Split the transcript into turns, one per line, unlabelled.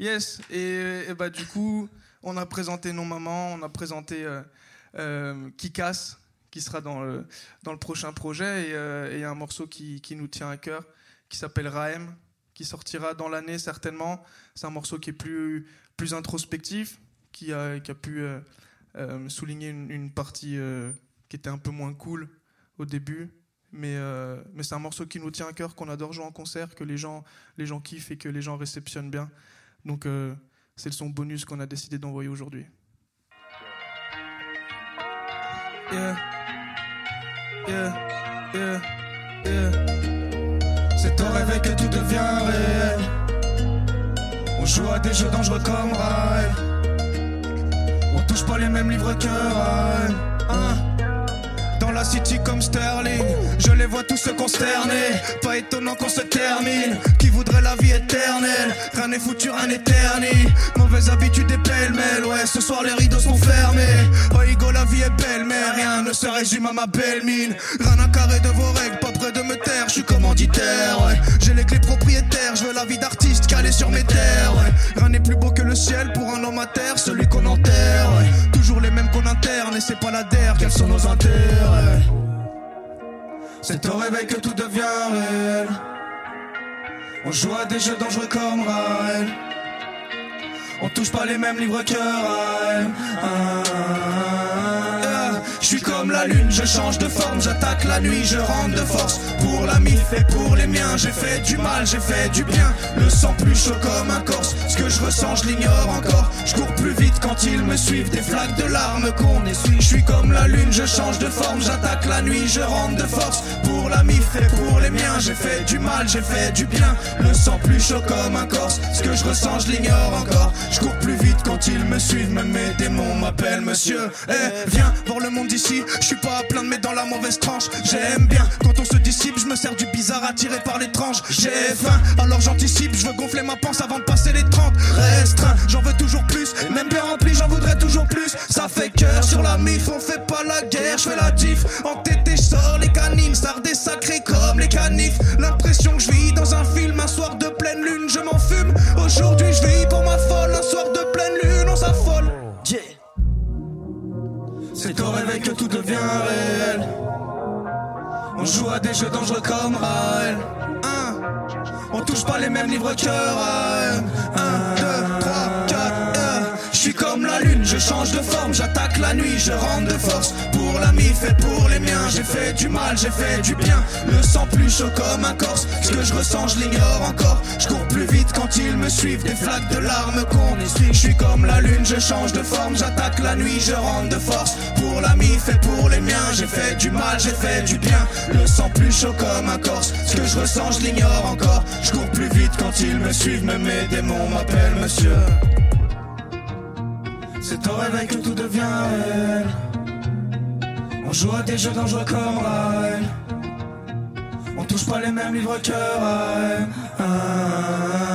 Yes, et, bah du coup, on a présenté nos mamans, on a présenté euh, euh, Kikas, qui sera dans le, dans le prochain projet, et euh, et un morceau qui, qui nous tient à cœur, qui s'appelle Raem, qui sortira dans l'année certainement. C'est un morceau qui est plus, plus introspectif, qui a, qui a pu souligner une, partie qui était un peu moins cool au début. Mais, mais c'est un morceau qui nous tient à cœur, qu'on adore jouer en concert, que les gens, les gens kiffent et que les gens réceptionnent bien. Donc euh, c'est le son bonus qu'on a décidé d'envoyer aujourd'hui. Yeah. Yeah. Yeah. C'est au réveil que tout devient réel. On joue à des jeux dangereux comme Raël. On touche pas les mêmes livres que Raël. Hein dans la city comme Sterling, vois tous se consterner. Pas étonnant qu'on se termine. Qui voudrait la vie éternelle? Rien n'est foutu, rien n'est terni. Mauvaise habitude et pêle-mêle. Ouais, ce soir les rideaux sont fermés. Oh, Igo, la vie est belle, mais rien ne se résume à ma belle mine. Rien à carré de vos règles, pas près de me taire. Je suis commanditaire, ouais. J'ai les clés propriétaires. Je veux la vie d'artiste calée sur mes terres, ouais. Rien n'est plus beau que le ciel pour un homme à terre, celui qu'on enterre, ouais. Toujours les mêmes qu'on interne, et c'est pas la der, quels sont nos intérêts. C'est au réveil que tout devient réel. On joue à des jeux dangereux comme Raël. On touche pas les mêmes livres que Raël. Ah, Je suis comme la lune, je change de forme, j'attaque la nuit, je rentre de force. Pour la mif et pour les miens, j'ai fait du mal, j'ai fait du bien. Le sang plus chaud comme un corse, ce que je ressens, je l'ignore encore. Quand ils me suivent, des flaques de larmes qu'on essuie. Je suis comme la lune, je change de forme, j'attaque la nuit, je rentre de force. Pour la mif et pour les miens, j'ai fait du mal, j'ai fait du bien. Le sang plus chaud comme un corse, ce que je ressens, je l'ignore encore. Je cours plus vite quand ils me suivent, même mes démons m'appellent monsieur. Eh, viens voir le monde d'ici, je suis pas à plaindre mais dans la mauvaise tranche. J'aime bien quand on se dissipe, je me sers du bizarre attiré par l'étrange. J'ai faim, alors j'anticipe, je veux gonfler ma panse avant de passer les 30. Restreint, j'en veux toujours plus, sur la mif, on fait pas la guerre, je fais la diff. En tété, je sors les canines, ça des sacrés comme les canifs. L'impression que je vis dans un film, un soir de pleine lune, je m'en fume. Aujourd'hui, je vis pour ma folle, un soir de pleine lune, on s'affole. C'est au réveil que tout devient réel. On joue à des jeux dangereux comme Raël. Hein On touche pas les mêmes livres que Raël. 1, change de forme, j'attaque la nuit, je rentre de force. Pour la mif et pour les miens, j'ai fait du mal, j'ai fait du bien. Le sang plus chaud comme un corse, ce que je ressens, je l'ignore encore. Je cours plus vite quand ils me suivent, des flaques de larmes qu'on essuie. Je suis comme la lune, je change de forme, j'attaque la nuit, je rentre de force. Pour la mif et pour les miens, j'ai fait du mal, j'ai fait du bien. Le sang plus chaud comme un corse, ce que je ressens, je l'ignore encore. Je cours plus vite quand ils me suivent, même mes démons m'appellent monsieur. C'est au réveil que tout devient réel. On joue à des jeux dangereux comme Raël. On touche pas les mêmes livres que Raël. Ah,